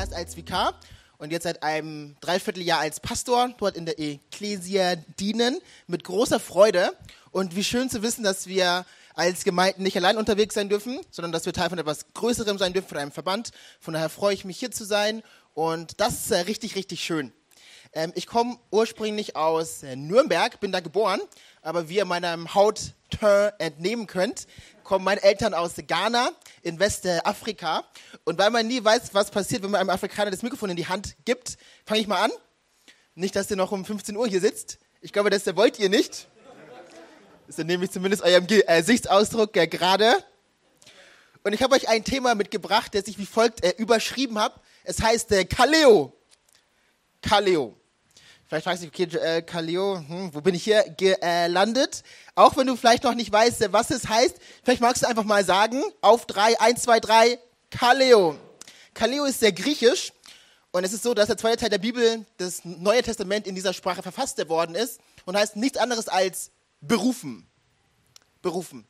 Zuerst als Vikar und jetzt seit einem Dreivierteljahr als Pastor dort in der Ecclesia dienen, mit großer Freude. Und wie schön zu wissen, dass wir als Gemeinden nicht allein unterwegs sein dürfen, sondern dass wir Teil von etwas Größerem sein dürfen, von einem Verband. Von daher freue ich mich hier zu sein und das ist äh, richtig, richtig schön. Ähm, ich komme ursprünglich aus äh, Nürnberg, bin da geboren, aber wie ihr meinem Haut entnehmen könnt, kommen meine Eltern aus Ghana in Westafrika. Und weil man nie weiß, was passiert, wenn man einem Afrikaner das Mikrofon in die Hand gibt, fange ich mal an. Nicht, dass ihr noch um 15 Uhr hier sitzt. Ich glaube, das wollt ihr nicht. Das nehme ich zumindest eurem Gesichtsausdruck äh, gerade. Und ich habe euch ein Thema mitgebracht, das ich wie folgt äh, überschrieben habe. Es heißt äh, Kaleo. Kaleo. Vielleicht fragst du dich, okay, äh, Kaleo, hm, wo bin ich hier gelandet? Auch wenn du vielleicht noch nicht weißt, was es heißt, vielleicht magst du einfach mal sagen, auf drei, eins, zwei, drei, Kaleo. Kaleo ist sehr griechisch und es ist so, dass der zweite Teil der Bibel, das Neue Testament, in dieser Sprache verfasst worden ist und heißt nichts anderes als berufen. Berufen.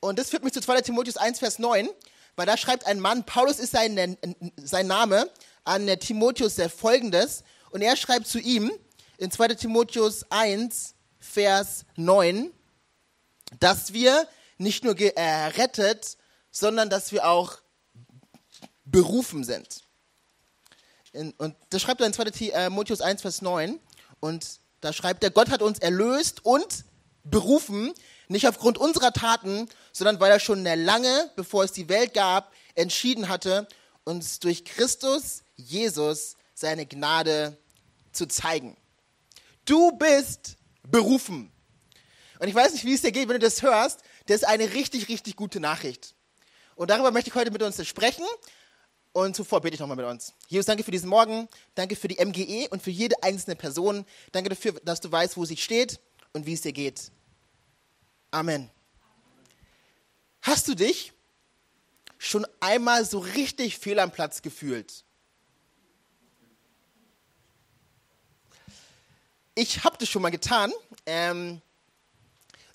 Und das führt mich zu 2. Timotheus 1, Vers 9, weil da schreibt ein Mann, Paulus ist sein, sein Name, an Timotheus der folgendes, und er schreibt zu ihm in 2 Timotheus 1, Vers 9, dass wir nicht nur errettet, sondern dass wir auch berufen sind. Und das schreibt er in 2 Timotheus 1, Vers 9. Und da schreibt er, Gott hat uns erlöst und berufen, nicht aufgrund unserer Taten, sondern weil er schon lange, bevor es die Welt gab, entschieden hatte, uns durch Christus, Jesus, seine Gnade zu zeigen. Du bist berufen. Und ich weiß nicht, wie es dir geht, wenn du das hörst. Das ist eine richtig, richtig gute Nachricht. Und darüber möchte ich heute mit uns sprechen. Und zuvor bete ich nochmal mit uns. Jesus, danke für diesen Morgen. Danke für die MGE und für jede einzelne Person. Danke dafür, dass du weißt, wo sie steht und wie es dir geht. Amen. Hast du dich schon einmal so richtig fehl am Platz gefühlt? Ich habe das schon mal getan. Ähm,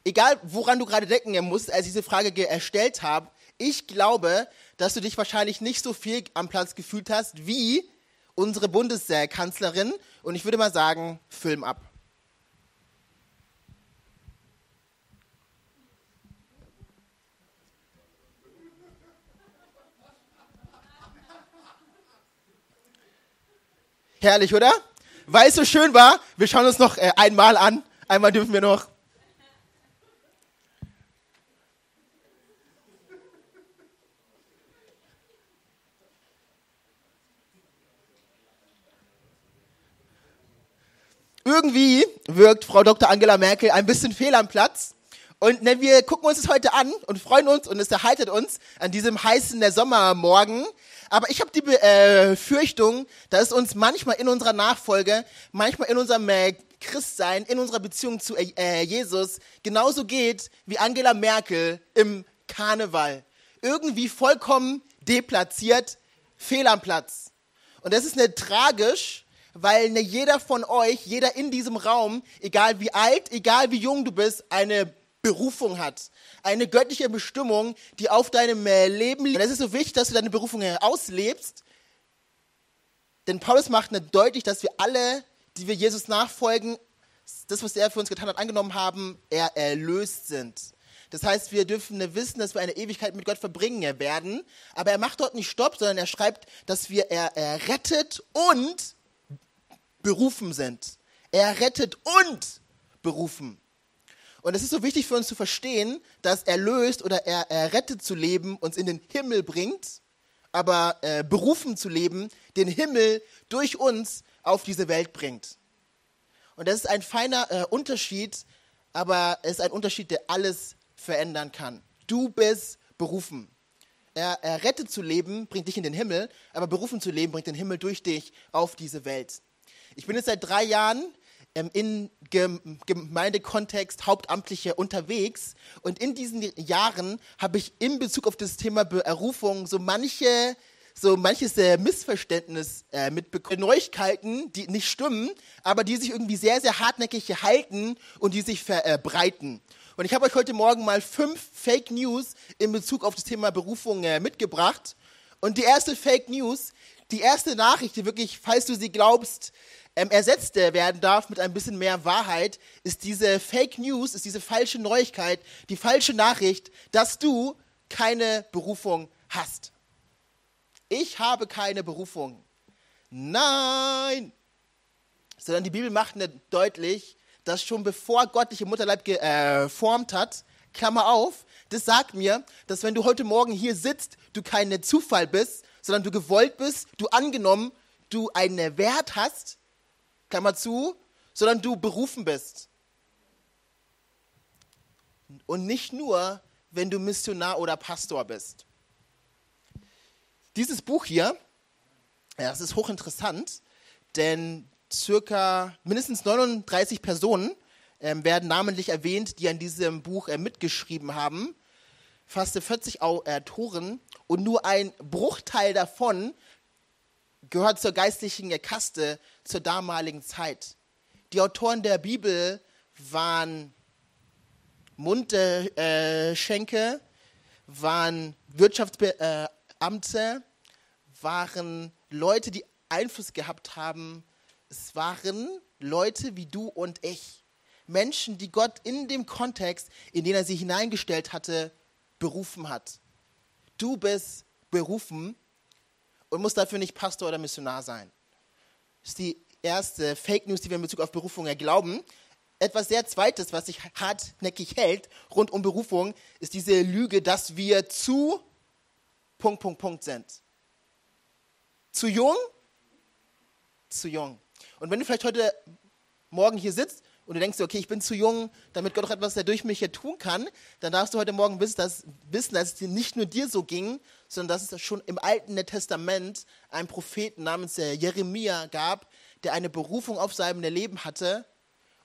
egal, woran du gerade denken musst, als ich diese Frage erstellt habe, ich glaube, dass du dich wahrscheinlich nicht so viel am Platz gefühlt hast wie unsere Bundeskanzlerin. Und ich würde mal sagen, Film ab. Herrlich, oder? Weil es so schön war, wir schauen uns noch äh, einmal an. Einmal dürfen wir noch. Irgendwie wirkt Frau Dr. Angela Merkel ein bisschen fehl am Platz. Und ne, wir gucken uns das heute an und freuen uns und es erheitert uns an diesem heißen Sommermorgen. Aber ich habe die Befürchtung, dass es uns manchmal in unserer Nachfolge, manchmal in unserem äh, Christsein, in unserer Beziehung zu äh, Jesus genauso geht wie Angela Merkel im Karneval. Irgendwie vollkommen deplatziert, fehl am Platz. Und das ist nicht tragisch, weil ne, jeder von euch, jeder in diesem Raum, egal wie alt, egal wie jung du bist, eine Berufung hat. Eine göttliche Bestimmung, die auf deinem äh, Leben liegt. Und es ist so wichtig, dass du deine Berufung äh, auslebst. Denn Paulus macht deutlich, dass wir alle, die wir Jesus nachfolgen, das, was er für uns getan hat, angenommen haben, er erlöst sind. Das heißt, wir dürfen wissen, dass wir eine Ewigkeit mit Gott verbringen werden. Aber er macht dort nicht Stopp, sondern er schreibt, dass wir errettet und berufen sind. Errettet und berufen. Und es ist so wichtig für uns zu verstehen, dass erlöst oder er, errettet zu leben uns in den Himmel bringt, aber äh, berufen zu leben den Himmel durch uns auf diese Welt bringt. Und das ist ein feiner äh, Unterschied, aber es ist ein Unterschied, der alles verändern kann. Du bist berufen. er, errettet zu leben bringt dich in den Himmel, aber berufen zu leben bringt den Himmel durch dich auf diese Welt. Ich bin jetzt seit drei Jahren ähm, in Gemeindekontext Hauptamtliche unterwegs und in diesen Jahren habe ich in Bezug auf das Thema Berufung so manche so manches äh, Missverständnis äh, mitbekommen. Neuigkeiten, die nicht stimmen, aber die sich irgendwie sehr, sehr hartnäckig halten und die sich verbreiten. Und ich habe euch heute Morgen mal fünf Fake News in Bezug auf das Thema Berufung äh, mitgebracht. Und die erste Fake News, die erste Nachricht, die wirklich, falls du sie glaubst, ähm, ersetzt werden darf mit ein bisschen mehr Wahrheit, ist diese Fake News, ist diese falsche Neuigkeit, die falsche Nachricht, dass du keine Berufung hast. Ich habe keine Berufung. Nein! Sondern die Bibel macht deutlich, dass schon bevor Gott dich im Mutterleib geformt äh, hat, Klammer auf, das sagt mir, dass wenn du heute Morgen hier sitzt, du kein Zufall bist, sondern du gewollt bist, du angenommen, du einen Wert hast, Klammer zu, sondern du berufen bist. Und nicht nur, wenn du Missionar oder Pastor bist. Dieses Buch hier, ja, das ist hochinteressant, denn circa mindestens 39 Personen ähm, werden namentlich erwähnt, die an diesem Buch äh, mitgeschrieben haben. Fast 40 Autoren und nur ein Bruchteil davon gehört zur geistlichen Kaste zur damaligen Zeit. Die Autoren der Bibel waren Mundschenke, waren Wirtschaftsbeamte, waren Leute, die Einfluss gehabt haben. Es waren Leute wie du und ich. Menschen, die Gott in dem Kontext, in den er sie hineingestellt hatte, berufen hat. Du bist berufen und musst dafür nicht Pastor oder Missionar sein. Das ist die erste Fake News, die wir in Bezug auf Berufung glauben. Etwas sehr Zweites, was sich hartnäckig hält rund um Berufung, ist diese Lüge, dass wir zu Punkt, Punkt, Punkt sind. Zu jung? Zu jung. Und wenn du vielleicht heute Morgen hier sitzt und du denkst, okay, ich bin zu jung, damit Gott auch etwas durch mich hier tun kann, dann darfst du heute Morgen wissen, dass, wissen, dass es nicht nur dir so ging, sondern dass es schon im Alten Testament einen Propheten namens äh, Jeremia gab, der eine Berufung auf seinem Leben hatte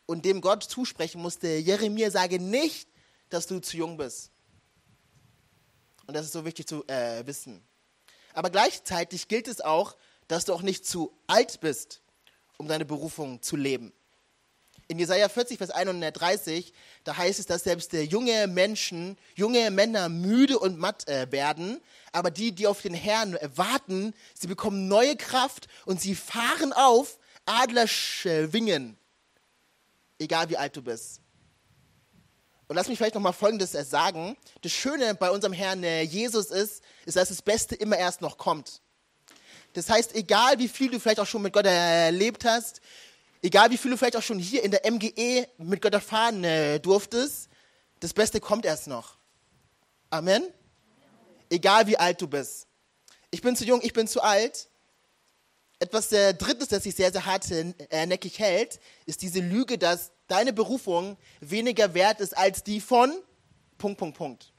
und dem Gott zusprechen musste, Jeremia, sage nicht, dass du zu jung bist. Und das ist so wichtig zu äh, wissen. Aber gleichzeitig gilt es auch, dass du auch nicht zu alt bist, um deine Berufung zu leben. In Jesaja 40, Vers 31, da heißt es, dass selbst junge Menschen, junge Männer müde und matt äh, werden, aber die, die auf den Herrn warten, sie bekommen neue Kraft und sie fahren auf Adlerschwingen, egal wie alt du bist. Und lass mich vielleicht noch mal Folgendes äh, sagen. Das Schöne bei unserem Herrn äh, Jesus ist, ist, dass das Beste immer erst noch kommt. Das heißt, egal wie viel du vielleicht auch schon mit Gott erlebt hast, egal wie viel du vielleicht auch schon hier in der MGE mit Gott erfahren äh, durftest, das Beste kommt erst noch. Amen? Egal wie alt du bist. Ich bin zu jung, ich bin zu alt. Etwas der Drittes, das sich sehr, sehr hartnäckig hält, ist diese Lüge, dass deine Berufung weniger wert ist als die von Punkt, Punkt, Punkt.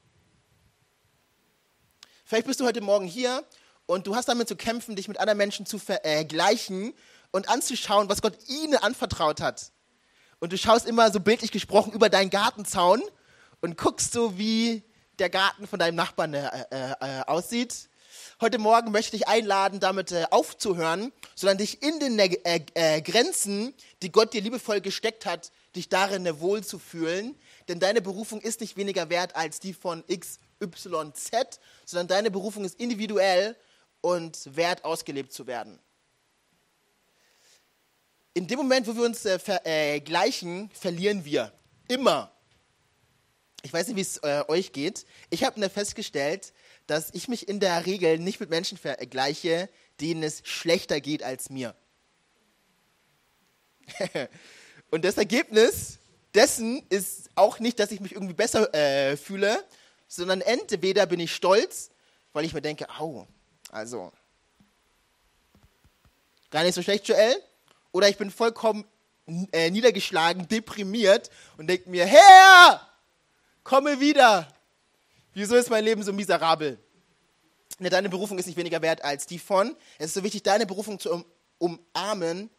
Vielleicht bist du heute Morgen hier und du hast damit zu kämpfen, dich mit anderen Menschen zu vergleichen und anzuschauen, was Gott ihnen anvertraut hat. Und du schaust immer so bildlich gesprochen über deinen Gartenzaun und guckst so, wie der Garten von deinem Nachbarn äh, äh, äh aussieht. Heute Morgen möchte ich dich einladen, damit äh, aufzuhören, sondern dich in den äh, äh, Grenzen, die Gott dir liebevoll gesteckt hat, dich darin wohlzufühlen. Denn deine Berufung ist nicht weniger wert als die von X, Y, Z, sondern deine Berufung ist individuell und wert, ausgelebt zu werden. In dem Moment, wo wir uns äh, vergleichen, äh, verlieren wir. Immer. Ich weiß nicht, wie es äh, euch geht. Ich habe festgestellt, dass ich mich in der Regel nicht mit Menschen vergleiche, denen es schlechter geht als mir. Und das Ergebnis dessen ist auch nicht, dass ich mich irgendwie besser äh, fühle, sondern entweder bin ich stolz, weil ich mir denke, au, also gar nicht so schlecht, Joel, oder ich bin vollkommen äh, niedergeschlagen, deprimiert und denke mir, Herr, komme wieder, Wieso ist mein Leben so miserabel? Ne, deine Berufung ist nicht weniger wert als die von. Es ist so wichtig, deine Berufung zu um, umarmen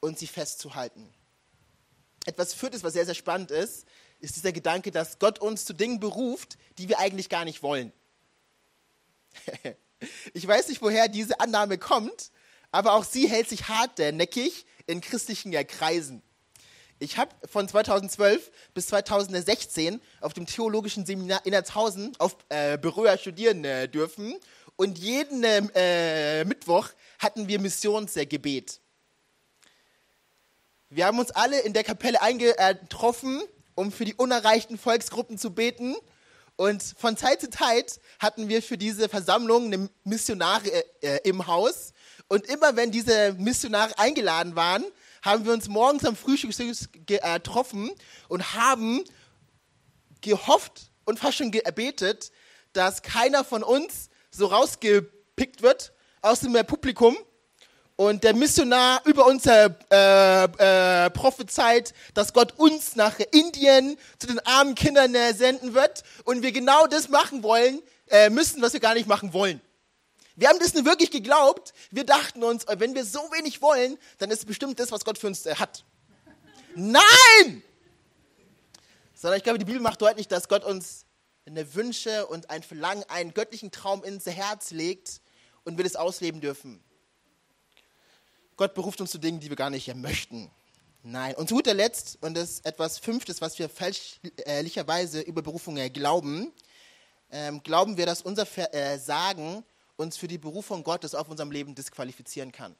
und sie festzuhalten. Etwas Viertes, was sehr, sehr spannend ist, ist dieser Gedanke, dass Gott uns zu Dingen beruft, die wir eigentlich gar nicht wollen. ich weiß nicht, woher diese Annahme kommt, aber auch sie hält sich hartnäckig in christlichen Kreisen. Ich habe von 2012 bis 2016 auf dem theologischen Seminar in Erzhausen auf äh, Berührer studieren äh, dürfen und jeden äh, Mittwoch hatten wir Missionsgebet. Wir haben uns alle in der Kapelle eingetroffen, um für die unerreichten Volksgruppen zu beten. Und von Zeit zu Zeit hatten wir für diese Versammlung eine Missionare äh, im Haus. Und immer wenn diese Missionare eingeladen waren, haben wir uns morgens am Frühstück getroffen und haben gehofft und fast schon gebetet, dass keiner von uns so rausgepickt wird aus dem Publikum und der Missionar über uns äh, äh, prophezeit, dass Gott uns nach Indien zu den armen Kindern äh, senden wird und wir genau das machen wollen, äh, müssen, was wir gar nicht machen wollen. Wir haben das nur wirklich geglaubt. Wir dachten uns, wenn wir so wenig wollen, dann ist es bestimmt das, was Gott für uns äh, hat. Nein! Sondern ich glaube, die Bibel macht deutlich, dass Gott uns eine Wünsche und ein Verlangen, einen göttlichen Traum ins Herz legt und wir das ausleben dürfen. Gott beruft uns zu Dingen, die wir gar nicht möchten. Nein. Und zu guter Letzt, und das ist etwas Fünftes, was wir fälschlicherweise über Berufung glauben, ähm, glauben wir, dass unser Versagen äh, uns für die Berufung Gottes auf unserem Leben disqualifizieren kann.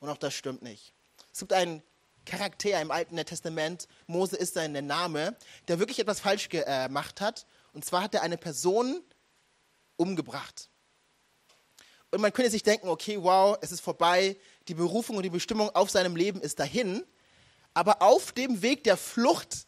Und auch das stimmt nicht. Es gibt einen Charakter im Alten Testament, Mose ist sein Name, der wirklich etwas falsch gemacht hat. Und zwar hat er eine Person umgebracht. Und man könnte sich denken, okay, wow, es ist vorbei, die Berufung und die Bestimmung auf seinem Leben ist dahin. Aber auf dem Weg der Flucht,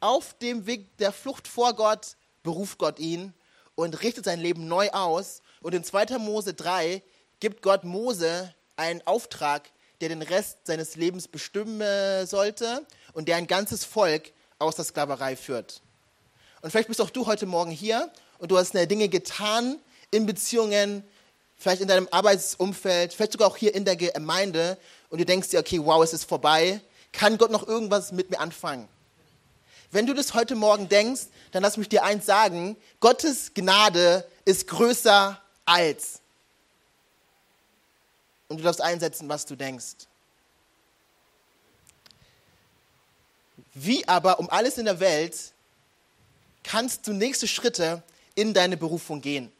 auf dem Weg der Flucht vor Gott, beruft Gott ihn und richtet sein Leben neu aus und in 2. Mose 3 gibt Gott Mose einen Auftrag, der den Rest seines Lebens bestimmen sollte und der ein ganzes Volk aus der Sklaverei führt. Und vielleicht bist auch du heute Morgen hier und du hast Dinge getan in Beziehungen, vielleicht in deinem Arbeitsumfeld, vielleicht sogar auch hier in der Gemeinde und du denkst dir, okay, wow, es ist vorbei. Kann Gott noch irgendwas mit mir anfangen? Wenn du das heute Morgen denkst, dann lass mich dir eins sagen, Gottes Gnade ist größer als. Und du darfst einsetzen, was du denkst. Wie aber um alles in der Welt kannst du nächste Schritte in deine Berufung gehen?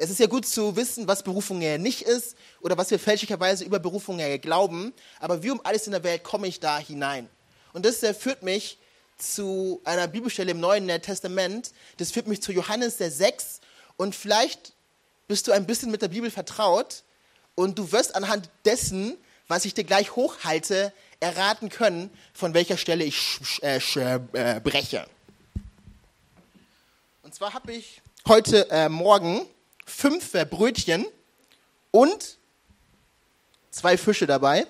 Es ist ja gut zu wissen, was Berufung ja nicht ist oder was wir fälschlicherweise über Berufung ja glauben, aber wie um alles in der Welt komme ich da hinein? Und das führt mich zu einer Bibelstelle im Neuen Testament, das führt mich zu Johannes der 6 und vielleicht bist du ein bisschen mit der Bibel vertraut und du wirst anhand dessen, was ich dir gleich hochhalte, erraten können, von welcher Stelle ich äh, äh, breche. Und zwar habe ich heute äh, Morgen fünf äh, Brötchen und zwei Fische dabei.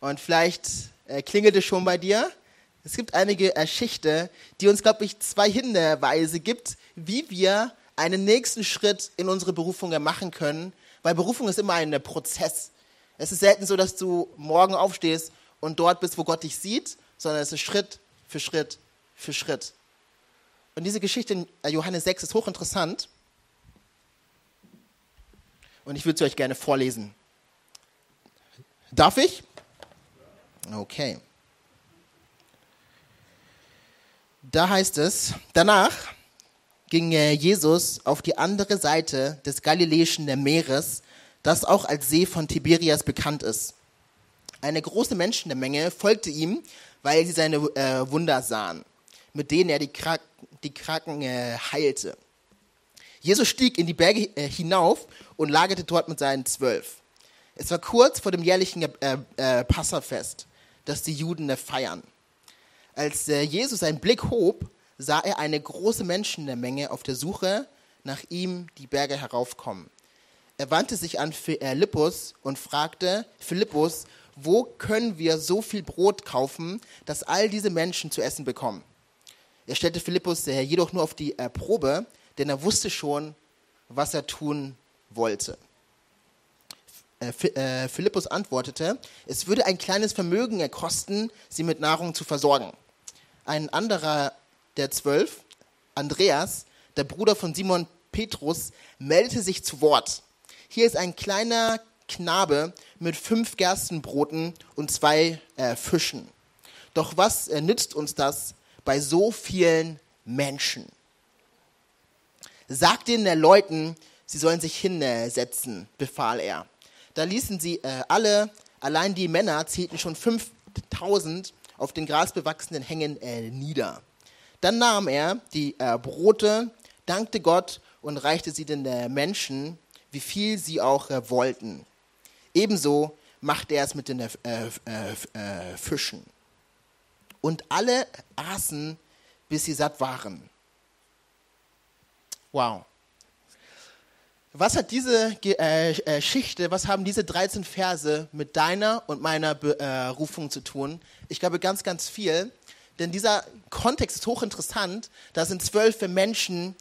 Und vielleicht äh, klingelt es schon bei dir. Es gibt einige Geschichte, die uns, glaube ich, zwei Hinweise gibt, wie wir einen nächsten Schritt in unsere Berufung machen können, weil Berufung ist immer ein Prozess. Es ist selten so, dass du morgen aufstehst und dort bist, wo Gott dich sieht, sondern es ist Schritt für Schritt für Schritt. Und diese Geschichte in Johannes 6 ist hochinteressant. Und ich würde sie euch gerne vorlesen. Darf ich? Okay. Da heißt es, danach ging Jesus auf die andere Seite des Galiläischen Meeres, das auch als See von Tiberias bekannt ist. Eine große Menschenmenge folgte ihm, weil sie seine äh, Wunder sahen, mit denen er die, Krank die Kranken äh, heilte. Jesus stieg in die Berge äh, hinauf und lagerte dort mit seinen Zwölf. Es war kurz vor dem jährlichen äh, äh, Passafest, das die Juden äh, feiern. Als Jesus seinen Blick hob, sah er eine große Menschenmenge auf der Suche nach ihm die Berge heraufkommen. Er wandte sich an Philippus und fragte, Philippus, wo können wir so viel Brot kaufen, dass all diese Menschen zu essen bekommen? Er stellte Philippus jedoch nur auf die Probe, denn er wusste schon, was er tun wollte. Äh, äh, Philippus antwortete, es würde ein kleines Vermögen erkosten, sie mit Nahrung zu versorgen. Ein anderer der zwölf, Andreas, der Bruder von Simon Petrus, meldete sich zu Wort. Hier ist ein kleiner Knabe mit fünf Gerstenbroten und zwei äh, Fischen. Doch was äh, nützt uns das bei so vielen Menschen? Sagt den Leuten, sie sollen sich hinsetzen, befahl er. Da ließen sie äh, alle, allein die Männer zählten schon 5000 auf den grasbewachsenen Hängen äh, nieder. Dann nahm er die äh, Brote, dankte Gott und reichte sie den äh, Menschen, wie viel sie auch äh, wollten. Ebenso machte er es mit den äh, Fischen. Und alle aßen, bis sie satt waren. Wow. Was hat diese äh, äh, Geschichte, was haben diese 13 Verse mit deiner und meiner Berufung zu tun? Ich glaube ganz, ganz viel. Denn dieser Kontext ist hochinteressant. Da sind zwölf Menschen,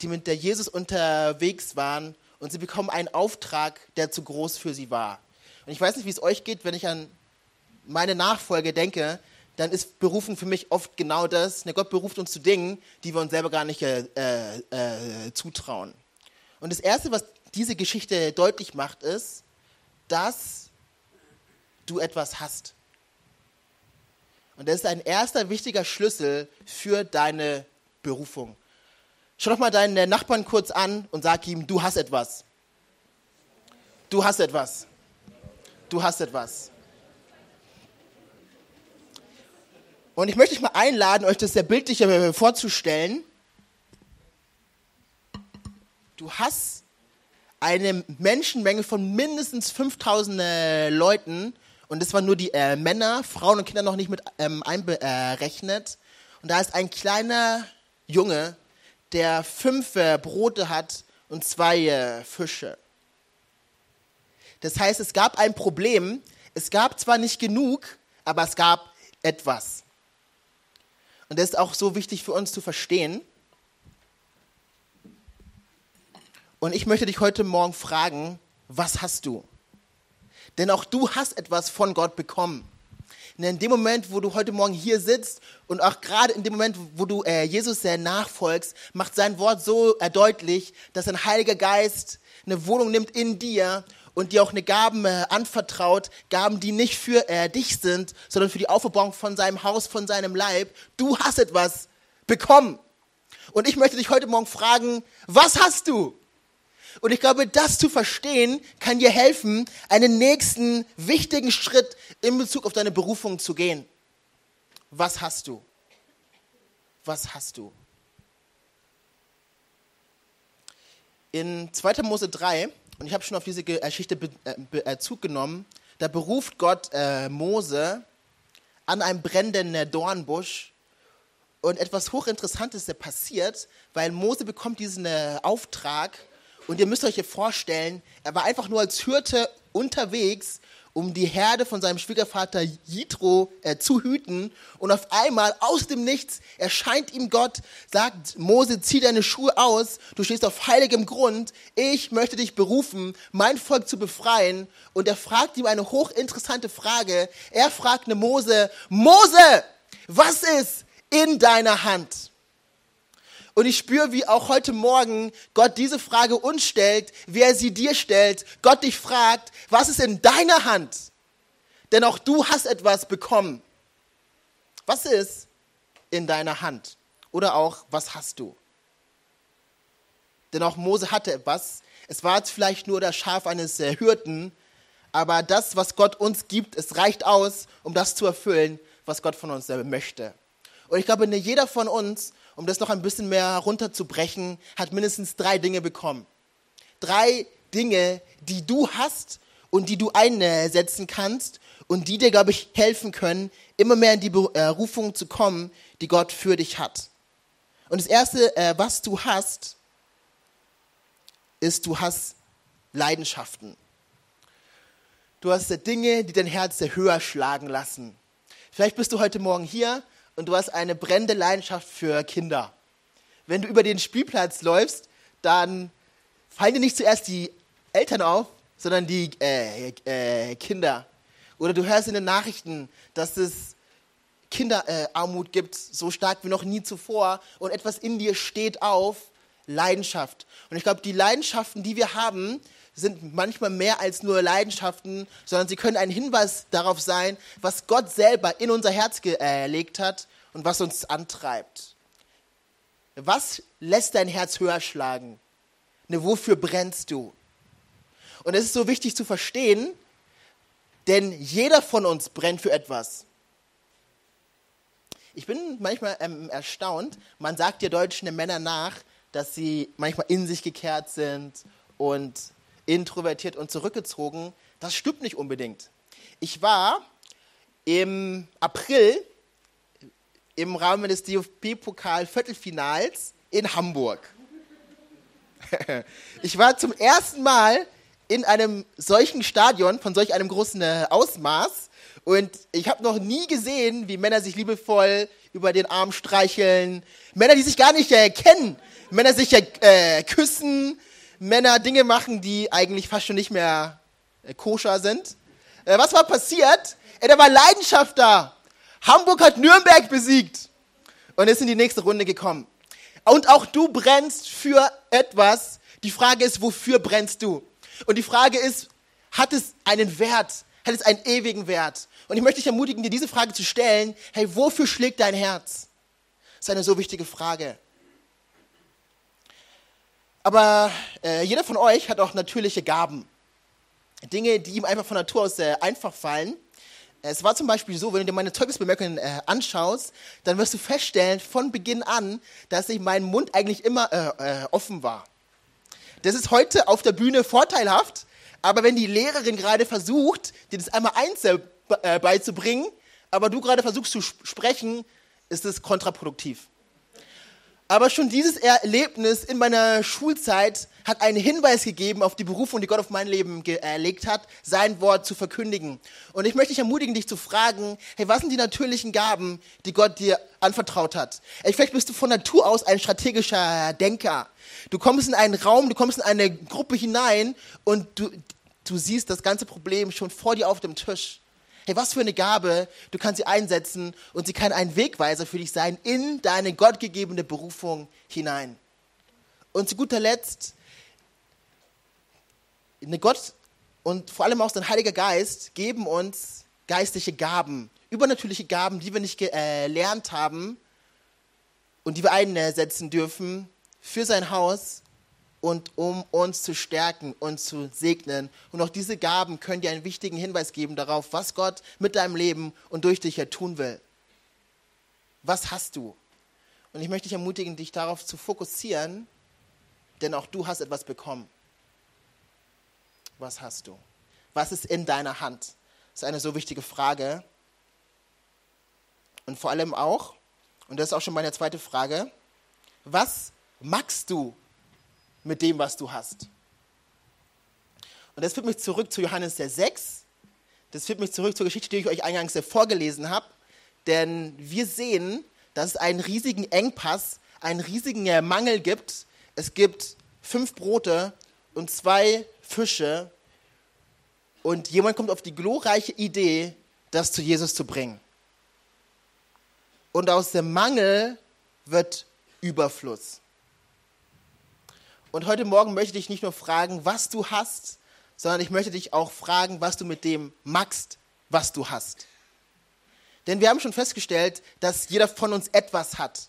die mit der Jesus unterwegs waren und sie bekommen einen Auftrag, der zu groß für sie war. Und ich weiß nicht, wie es euch geht, wenn ich an meine Nachfolge denke, dann ist Berufung für mich oft genau das. Ne, Gott beruft uns zu Dingen, die wir uns selber gar nicht äh, äh, zutrauen. Und das Erste, was diese Geschichte deutlich macht, ist, dass du etwas hast. Und das ist ein erster wichtiger Schlüssel für deine Berufung. Schau doch mal deinen Nachbarn kurz an und sag ihm, du hast etwas. Du hast etwas. Du hast etwas. Und ich möchte euch mal einladen, euch das sehr bildlicher vorzustellen. Du hast eine Menschenmenge von mindestens 5000 äh, Leuten und das waren nur die äh, Männer, Frauen und Kinder noch nicht mit ähm, einberechnet. Und da ist ein kleiner Junge, der fünf äh, Brote hat und zwei äh, Fische. Das heißt, es gab ein Problem. Es gab zwar nicht genug, aber es gab etwas. Und das ist auch so wichtig für uns zu verstehen. Und ich möchte dich heute Morgen fragen, was hast du? Denn auch du hast etwas von Gott bekommen. Und in dem Moment, wo du heute Morgen hier sitzt und auch gerade in dem Moment, wo du äh, Jesus sehr nachfolgst, macht sein Wort so äh, deutlich, dass ein Heiliger Geist eine Wohnung nimmt in dir und dir auch eine Gaben äh, anvertraut, Gaben, die nicht für äh, dich sind, sondern für die Aufbauung von seinem Haus, von seinem Leib. Du hast etwas bekommen. Und ich möchte dich heute Morgen fragen, was hast du? Und ich glaube, das zu verstehen, kann dir helfen, einen nächsten wichtigen Schritt in Bezug auf deine Berufung zu gehen. Was hast du? Was hast du? In 2. Mose 3 und ich habe schon auf diese Geschichte äh, Bezug genommen, da beruft Gott äh, Mose an einem brennenden äh, Dornbusch und etwas Hochinteressantes passiert, weil Mose bekommt diesen äh, Auftrag und ihr müsst euch hier vorstellen, er war einfach nur als Hirte unterwegs um die Herde von seinem Schwiegervater Jitro äh, zu hüten. Und auf einmal aus dem Nichts erscheint ihm Gott, sagt, Mose, zieh deine Schuhe aus, du stehst auf heiligem Grund, ich möchte dich berufen, mein Volk zu befreien. Und er fragt ihm eine hochinteressante Frage. Er fragt eine Mose, Mose, was ist in deiner Hand? Und ich spüre, wie auch heute Morgen Gott diese Frage uns stellt, wie er sie dir stellt. Gott dich fragt, was ist in deiner Hand? Denn auch du hast etwas bekommen. Was ist in deiner Hand? Oder auch, was hast du? Denn auch Mose hatte etwas. Es war vielleicht nur das Schaf eines äh, Hirten, aber das, was Gott uns gibt, es reicht aus, um das zu erfüllen, was Gott von uns äh, möchte. Und ich glaube, jeder von uns um das noch ein bisschen mehr runterzubrechen, hat mindestens drei Dinge bekommen. Drei Dinge, die du hast und die du einsetzen kannst und die dir, glaube ich, helfen können, immer mehr in die Berufung zu kommen, die Gott für dich hat. Und das Erste, äh, was du hast, ist, du hast Leidenschaften. Du hast Dinge, die dein Herz höher schlagen lassen. Vielleicht bist du heute Morgen hier und du hast eine brennende Leidenschaft für Kinder. wenn du über den Spielplatz läufst, dann fallen dir nicht zuerst die Eltern auf, sondern die äh, äh, Kinder. Oder du hörst in den Nachrichten, dass es Kinderarmut äh, gibt, so stark wie noch nie zuvor. Und etwas in dir steht auf, Leidenschaft. Und ich glaube, die Leidenschaften, die wir haben, sind manchmal mehr als nur Leidenschaften, sondern sie können ein Hinweis darauf sein, was Gott selber in unser Herz gelegt hat und was uns antreibt. Was lässt dein Herz höher schlagen? Ne, wofür brennst du? Und es ist so wichtig zu verstehen, denn jeder von uns brennt für etwas. Ich bin manchmal ähm, erstaunt, man sagt ja deutschen Männern nach, dass sie manchmal in sich gekehrt sind und introvertiert und zurückgezogen. Das stimmt nicht unbedingt. Ich war im April im Rahmen des DFB-Pokal-Viertelfinals in Hamburg. ich war zum ersten Mal in einem solchen Stadion von solch einem großen äh, Ausmaß und ich habe noch nie gesehen, wie Männer sich liebevoll über den Arm streicheln, Männer, die sich gar nicht äh, kennen, Männer sich äh, küssen, Männer Dinge machen, die eigentlich fast schon nicht mehr äh, koscher sind. Äh, was war passiert? Ey, da war Leidenschaft da. Hamburg hat Nürnberg besiegt und ist in die nächste Runde gekommen. Und auch du brennst für etwas. Die Frage ist, wofür brennst du? Und die Frage ist, hat es einen Wert? Hat es einen ewigen Wert? Und ich möchte dich ermutigen, dir diese Frage zu stellen. Hey, wofür schlägt dein Herz? Das ist eine so wichtige Frage. Aber äh, jeder von euch hat auch natürliche Gaben. Dinge, die ihm einfach von Natur aus äh, einfach fallen. Es war zum Beispiel so, wenn du dir meine Zeugnisbemerkungen äh, anschaust, dann wirst du feststellen von Beginn an, dass ich mein Mund eigentlich immer äh, äh, offen war. Das ist heute auf der Bühne vorteilhaft, aber wenn die Lehrerin gerade versucht, dir das einmal einzeln äh, beizubringen, aber du gerade versuchst zu sprechen, ist es kontraproduktiv. Aber schon dieses Erlebnis in meiner Schulzeit hat einen Hinweis gegeben auf die Berufung, die Gott auf mein Leben gelegt hat, sein Wort zu verkündigen. Und ich möchte dich ermutigen, dich zu fragen, hey, was sind die natürlichen Gaben, die Gott dir anvertraut hat? Ey, vielleicht bist du von Natur aus ein strategischer Denker. Du kommst in einen Raum, du kommst in eine Gruppe hinein und du, du siehst das ganze Problem schon vor dir auf dem Tisch. Hey, was für eine Gabe, du kannst sie einsetzen und sie kann ein Wegweiser für dich sein in deine gottgegebene Berufung hinein. Und zu guter Letzt, eine Gott und vor allem auch sein Heiliger Geist geben uns geistliche Gaben, übernatürliche Gaben, die wir nicht gelernt haben und die wir einsetzen dürfen für sein Haus und um uns zu stärken und zu segnen. Und auch diese Gaben können dir einen wichtigen Hinweis geben darauf, was Gott mit deinem Leben und durch dich ja tun will. Was hast du? Und ich möchte dich ermutigen, dich darauf zu fokussieren, denn auch du hast etwas bekommen. Was hast du? Was ist in deiner Hand? Das ist eine so wichtige Frage. Und vor allem auch, und das ist auch schon meine zweite Frage, was magst du mit dem, was du hast. Und das führt mich zurück zu Johannes der 6. Das führt mich zurück zur Geschichte, die ich euch eingangs vorgelesen habe. Denn wir sehen, dass es einen riesigen Engpass, einen riesigen Mangel gibt. Es gibt fünf Brote und zwei Fische. Und jemand kommt auf die glorreiche Idee, das zu Jesus zu bringen. Und aus dem Mangel wird Überfluss. Und heute Morgen möchte ich dich nicht nur fragen, was du hast, sondern ich möchte dich auch fragen, was du mit dem magst, was du hast. Denn wir haben schon festgestellt, dass jeder von uns etwas hat.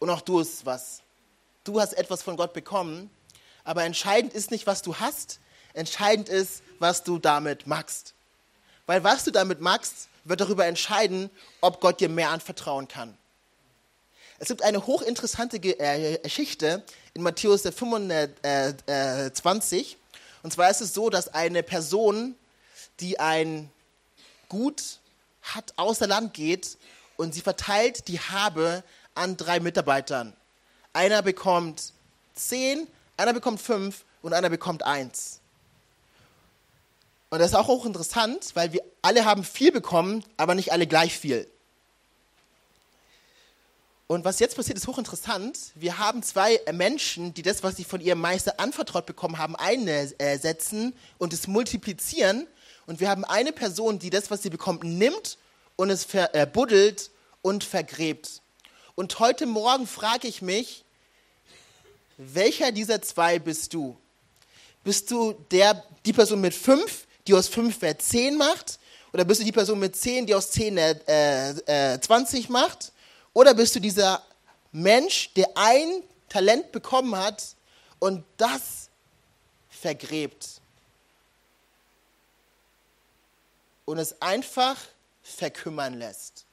Und auch du hast was. Du hast etwas von Gott bekommen. Aber entscheidend ist nicht, was du hast. Entscheidend ist, was du damit magst. Weil was du damit magst, wird darüber entscheiden, ob Gott dir mehr anvertrauen kann. Es gibt eine hochinteressante äh, Geschichte in Matthäus 25. Und zwar ist es so, dass eine Person, die ein Gut hat, außer Land geht und sie verteilt die Habe an drei Mitarbeitern. Einer bekommt zehn, einer bekommt fünf und einer bekommt eins. Und das ist auch hochinteressant, weil wir alle haben viel bekommen, aber nicht alle gleich viel. Und was jetzt passiert, ist hochinteressant. Wir haben zwei Menschen, die das, was sie von ihrem Meister anvertraut bekommen haben, einsetzen und es multiplizieren. Und wir haben eine Person, die das, was sie bekommt, nimmt und es verbuddelt und vergräbt. Und heute Morgen frage ich mich, welcher dieser zwei bist du? Bist du der, die Person mit fünf, die aus fünf Wert zehn macht? Oder bist du die Person mit zehn, die aus zehn äh, äh, 20 macht? Oder bist du dieser Mensch, der ein Talent bekommen hat und das vergräbt? Und es einfach verkümmern lässt.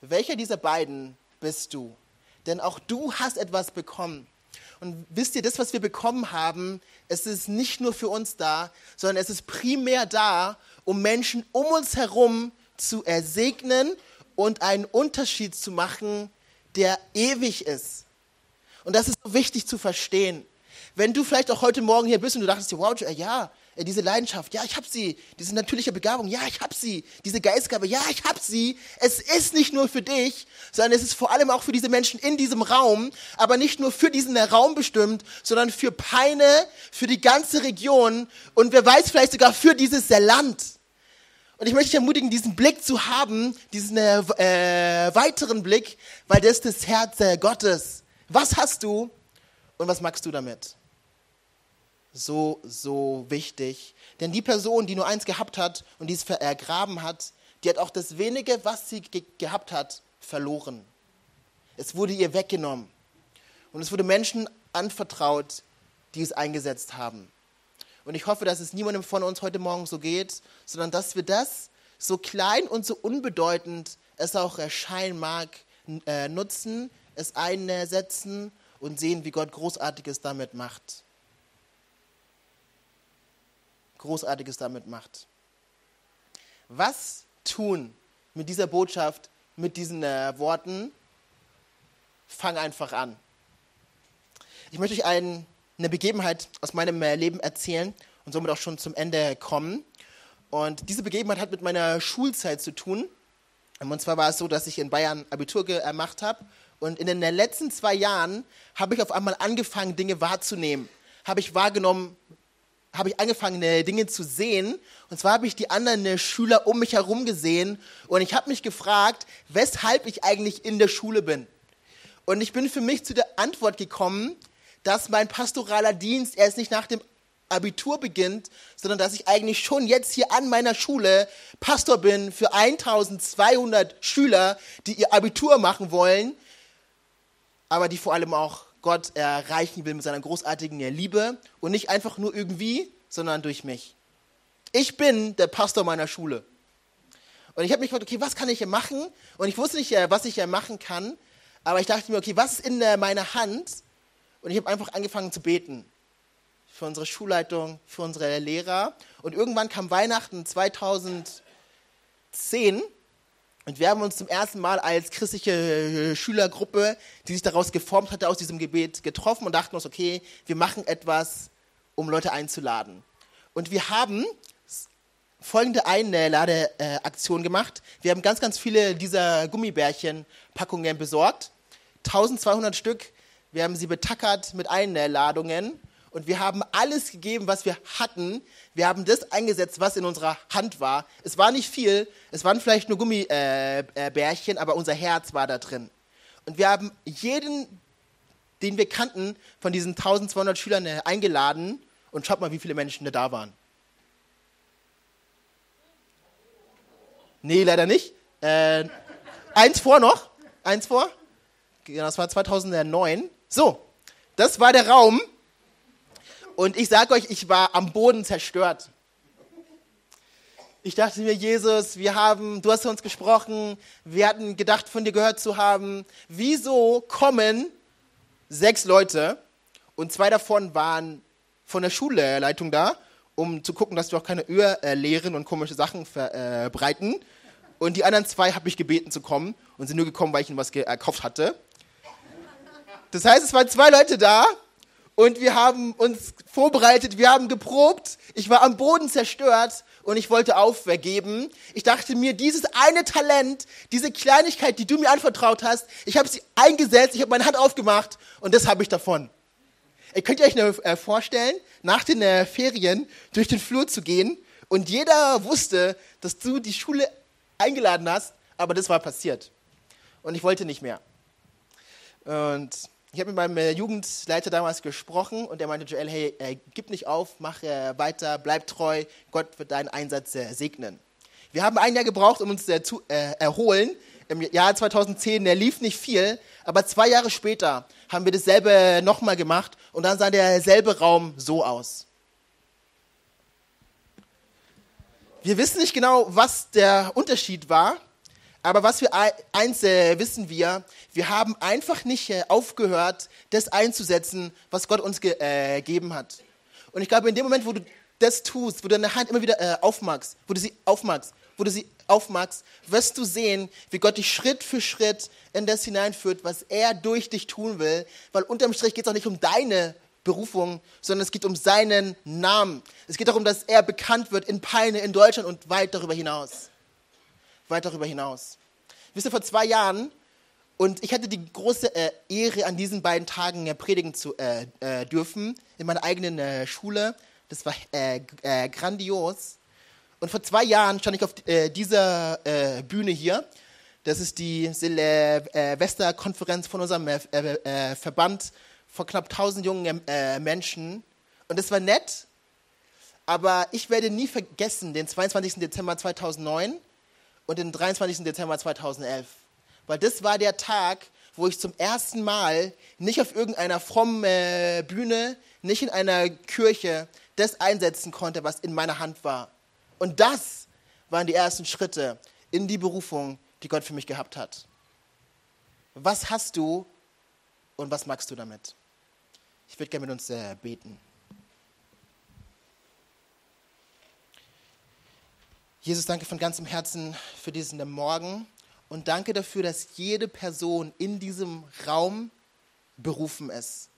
Welcher dieser beiden bist du? Denn auch du hast etwas bekommen. Und wisst ihr, das, was wir bekommen haben, es ist nicht nur für uns da, sondern es ist primär da, um Menschen um uns herum zu ersegnen und einen Unterschied zu machen, der ewig ist. Und das ist so wichtig zu verstehen. Wenn du vielleicht auch heute Morgen hier bist und du dachtest dir, wow, ja, äh, diese Leidenschaft, ja, ich habe sie, diese natürliche Begabung, ja, ich habe sie, diese Geistgabe, ja, ich habe sie. Es ist nicht nur für dich, sondern es ist vor allem auch für diese Menschen in diesem Raum, aber nicht nur für diesen Raum bestimmt, sondern für Peine, für die ganze Region und wer weiß vielleicht sogar für dieses Land. Und ich möchte dich ermutigen, diesen Blick zu haben, diesen äh, äh weiteren Blick, weil das ist das Herz äh, Gottes. Was hast du und was magst du damit? so, so wichtig. Denn die Person, die nur eins gehabt hat und dies ergraben hat, die hat auch das wenige, was sie ge gehabt hat, verloren. Es wurde ihr weggenommen. Und es wurde Menschen anvertraut, die es eingesetzt haben. Und ich hoffe, dass es niemandem von uns heute Morgen so geht, sondern dass wir das, so klein und so unbedeutend es auch erscheinen mag, äh, nutzen, es einsetzen und sehen, wie Gott Großartiges damit macht. Großartiges damit macht. Was tun mit dieser Botschaft, mit diesen äh, Worten? Fang einfach an. Ich möchte euch ein, eine Begebenheit aus meinem äh, Leben erzählen und somit auch schon zum Ende kommen. Und diese Begebenheit hat mit meiner Schulzeit zu tun. Und zwar war es so, dass ich in Bayern Abitur gemacht habe. Und in den letzten zwei Jahren habe ich auf einmal angefangen, Dinge wahrzunehmen. Habe ich wahrgenommen, habe ich angefangen, äh, Dinge zu sehen. Und zwar habe ich die anderen äh, Schüler um mich herum gesehen und ich habe mich gefragt, weshalb ich eigentlich in der Schule bin. Und ich bin für mich zu der Antwort gekommen, dass mein pastoraler Dienst erst nicht nach dem Abitur beginnt, sondern dass ich eigentlich schon jetzt hier an meiner Schule Pastor bin für 1200 Schüler, die ihr Abitur machen wollen, aber die vor allem auch Gott erreichen will mit seiner großartigen Liebe und nicht einfach nur irgendwie, sondern durch mich. Ich bin der Pastor meiner Schule. Und ich habe mich gefragt, okay, was kann ich hier machen? Und ich wusste nicht, äh, was ich hier machen kann, aber ich dachte mir, okay, was ist in äh, meiner Hand? Und ich habe einfach angefangen zu beten. Für unsere Schulleitung, für unsere Lehrer. Und irgendwann kam Weihnachten 2010 und wir haben uns zum ersten Mal als christliche äh, Schülergruppe, die sich daraus geformt hatte, aus diesem Gebet getroffen und dachten uns, okay, wir machen etwas, um Leute einzuladen. Und wir haben folgende Einladeaktion gemacht. Wir haben ganz, ganz viele dieser Gummibärchen-Packungen besorgt. 1200 Stück. Wir haben sie betackert mit Einladungen und wir haben alles gegeben, was wir hatten. Wir haben das eingesetzt, was in unserer Hand war. Es war nicht viel, es waren vielleicht nur Gummibärchen, äh, äh, aber unser Herz war da drin. Und wir haben jeden, den wir kannten, von diesen 1200 Schülern äh, eingeladen. Und schaut mal, wie viele Menschen da waren. Nee, leider nicht. Äh, eins vor noch. Eins vor. Genau, das war 2009. So, das war der Raum, und ich sage euch, ich war am Boden zerstört. Ich dachte mir, Jesus, wir haben, du hast zu uns gesprochen, wir hatten gedacht, von dir gehört zu haben. Wieso kommen sechs Leute und zwei davon waren von der Schulleitung da, um zu gucken, dass wir auch keine Öhrlehren und komische Sachen verbreiten. Und die anderen zwei habe ich gebeten zu kommen und sind nur gekommen, weil ich ihnen was gekauft hatte. Das heißt, es waren zwei Leute da und wir haben uns vorbereitet, wir haben geprobt. Ich war am Boden zerstört und ich wollte aufgeben. Ich dachte mir, dieses eine Talent, diese Kleinigkeit, die du mir anvertraut hast, ich habe sie eingesetzt, ich habe meine Hand aufgemacht und das habe ich davon. Ihr könnt euch nur äh, vorstellen, nach den äh, Ferien durch den Flur zu gehen und jeder wusste, dass du die Schule eingeladen hast, aber das war passiert. Und ich wollte nicht mehr. Und ich habe mit meinem äh, Jugendleiter damals gesprochen und er meinte, Joel, hey, äh, gib nicht auf, mach äh, weiter, bleib treu, Gott wird deinen Einsatz äh, segnen. Wir haben ein Jahr gebraucht, um uns äh, zu äh, erholen. Im Jahr 2010 der lief nicht viel, aber zwei Jahre später haben wir dasselbe nochmal gemacht und dann sah derselbe Raum so aus. Wir wissen nicht genau, was der Unterschied war, aber was wir eins äh, wissen wir, wir haben einfach nicht äh, aufgehört, das einzusetzen, was Gott uns äh, gegeben hat. Und ich glaube, in dem Moment, wo du das tust, wo du deine Hand immer wieder äh, aufmachst, wo du sie aufmachst, wo du sie aufmachst, wirst du sehen, wie Gott dich Schritt für Schritt in das hineinführt, was er durch dich tun will. Weil unterm Strich geht es auch nicht um deine Berufung, sondern es geht um seinen Namen. Es geht darum, dass er bekannt wird in Peine, in Deutschland und weit darüber hinaus weit darüber hinaus. Wisst ihr, vor zwei Jahren, und ich hatte die große äh, Ehre, an diesen beiden Tagen äh, predigen zu äh, äh dürfen, in meiner eigenen äh, Schule. Das war äh, grandios. Und vor zwei Jahren stand ich auf dieser Bühne hier. Das ist die Silvesterkonferenz von unserem Verband von knapp 1000 jungen Menschen. Und das war nett, aber ich werde nie vergessen, den 22. Dezember 2009, und den 23. Dezember 2011. Weil das war der Tag, wo ich zum ersten Mal nicht auf irgendeiner frommen äh, Bühne, nicht in einer Kirche das einsetzen konnte, was in meiner Hand war. Und das waren die ersten Schritte in die Berufung, die Gott für mich gehabt hat. Was hast du und was magst du damit? Ich würde gerne mit uns äh, beten. Jesus, danke von ganzem Herzen für diesen Morgen und danke dafür, dass jede Person in diesem Raum berufen ist.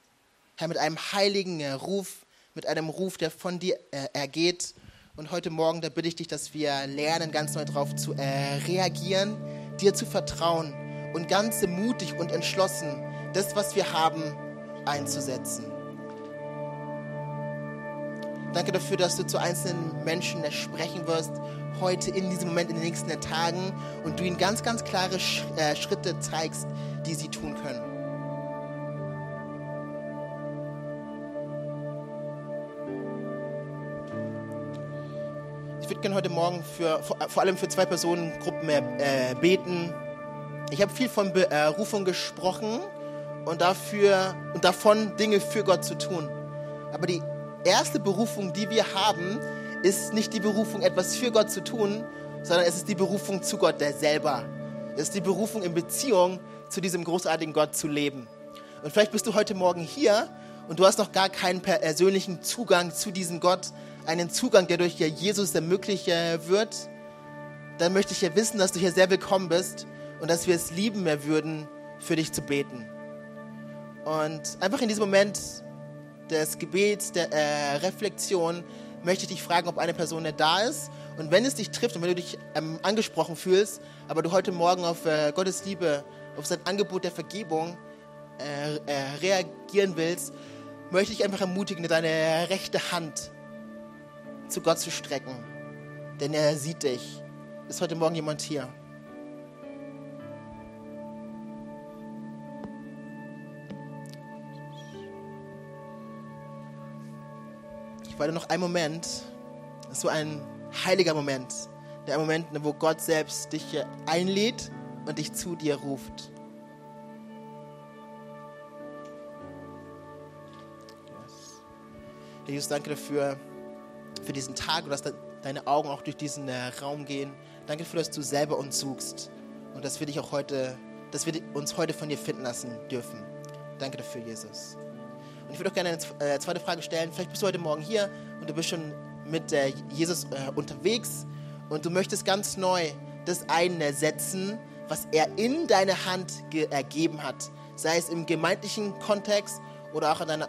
Herr, mit einem heiligen Ruf, mit einem Ruf, der von dir äh, ergeht. Und heute Morgen, da bitte ich dich, dass wir lernen, ganz neu darauf zu äh, reagieren, dir zu vertrauen und ganz mutig und entschlossen das, was wir haben, einzusetzen. Danke dafür, dass du zu einzelnen Menschen sprechen wirst, heute in diesem Moment, in den nächsten Tagen und du ihnen ganz, ganz klare äh, Schritte zeigst, die sie tun können. Ich würde gerne heute Morgen für, vor, vor allem für zwei Personengruppen äh, beten. Ich habe viel von Berufung gesprochen und, dafür, und davon, Dinge für Gott zu tun. Aber die erste Berufung, die wir haben, ist nicht die Berufung, etwas für Gott zu tun, sondern es ist die Berufung zu Gott selber. Es ist die Berufung in Beziehung zu diesem großartigen Gott zu leben. Und vielleicht bist du heute Morgen hier und du hast noch gar keinen persönlichen Zugang zu diesem Gott, einen Zugang, der durch Jesus ermöglicht wird. Dann möchte ich ja wissen, dass du hier sehr willkommen bist und dass wir es lieben mehr würden, für dich zu beten. Und einfach in diesem Moment des Gebets, der äh, Reflexion, möchte ich dich fragen, ob eine Person da ist. Und wenn es dich trifft und wenn du dich ähm, angesprochen fühlst, aber du heute Morgen auf äh, Gottes Liebe, auf sein Angebot der Vergebung äh, äh, reagieren willst, möchte ich einfach ermutigen, deine rechte Hand zu Gott zu strecken. Denn er sieht dich. Ist heute Morgen jemand hier? Weil noch ein Moment, so ein heiliger Moment, der Moment, wo Gott selbst dich einlädt und dich zu dir ruft. Jesus, danke dafür, für diesen Tag dass deine Augen auch durch diesen äh, Raum gehen. Danke dafür, dass du selber uns suchst und dass wir dich auch heute, dass wir uns heute von dir finden lassen dürfen. Danke dafür, Jesus. Und ich würde auch gerne eine äh, zweite Frage stellen. Vielleicht bist du heute Morgen hier und du bist schon mit äh, Jesus äh, unterwegs und du möchtest ganz neu das einsetzen, was er in deine Hand ergeben hat. Sei es im gemeindlichen Kontext oder auch an deiner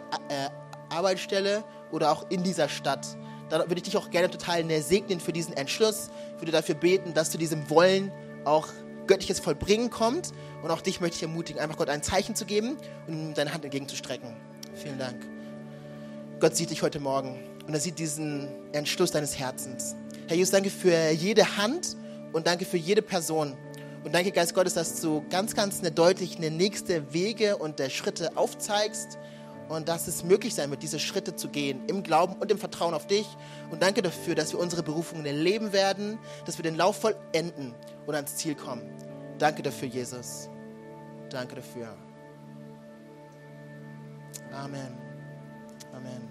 Arbeitsstelle oder auch in dieser Stadt. Da würde ich dich auch gerne total segnen für diesen Entschluss. Ich würde dafür beten, dass zu diesem Wollen auch göttliches Vollbringen kommt. Und auch dich möchte ich ermutigen, einfach Gott ein Zeichen zu geben und ihm deine Hand entgegenzustrecken. Vielen Dank. Gott sieht dich heute Morgen und er sieht diesen Entschluss deines Herzens. Herr Jesus, danke für jede Hand und danke für jede Person. Und danke, Geist Gottes, dass du ganz, ganz eine deutlich eine nächste Wege und der Schritte aufzeigst und dass es möglich sein wird, diese Schritte zu gehen im Glauben und im Vertrauen auf dich. Und danke dafür, dass wir unsere Berufungen erleben werden, dass wir den Lauf vollenden und ans Ziel kommen. Danke dafür, Jesus. Danke dafür. Amen. Amen.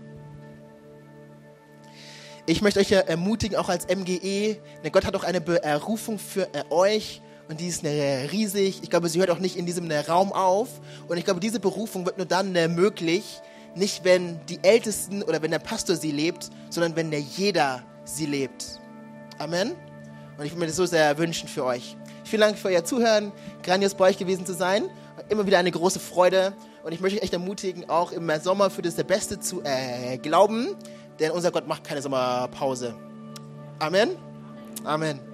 Ich möchte euch ermutigen, auch als MGE, Gott hat auch eine Berufung für euch und die ist riesig. Ich glaube, sie hört auch nicht in diesem Raum auf. Und ich glaube, diese Berufung wird nur dann möglich, nicht wenn die Ältesten oder wenn der Pastor sie lebt, sondern wenn der jeder sie lebt. Amen. Und ich würde mir das so sehr wünschen für euch. Vielen Dank für euer Zuhören. Grandios bei euch gewesen zu sein. Immer wieder eine große Freude. Und ich möchte euch echt ermutigen, auch im Sommer für das der Beste zu äh, glauben. Denn unser Gott macht keine Sommerpause. Amen. Amen.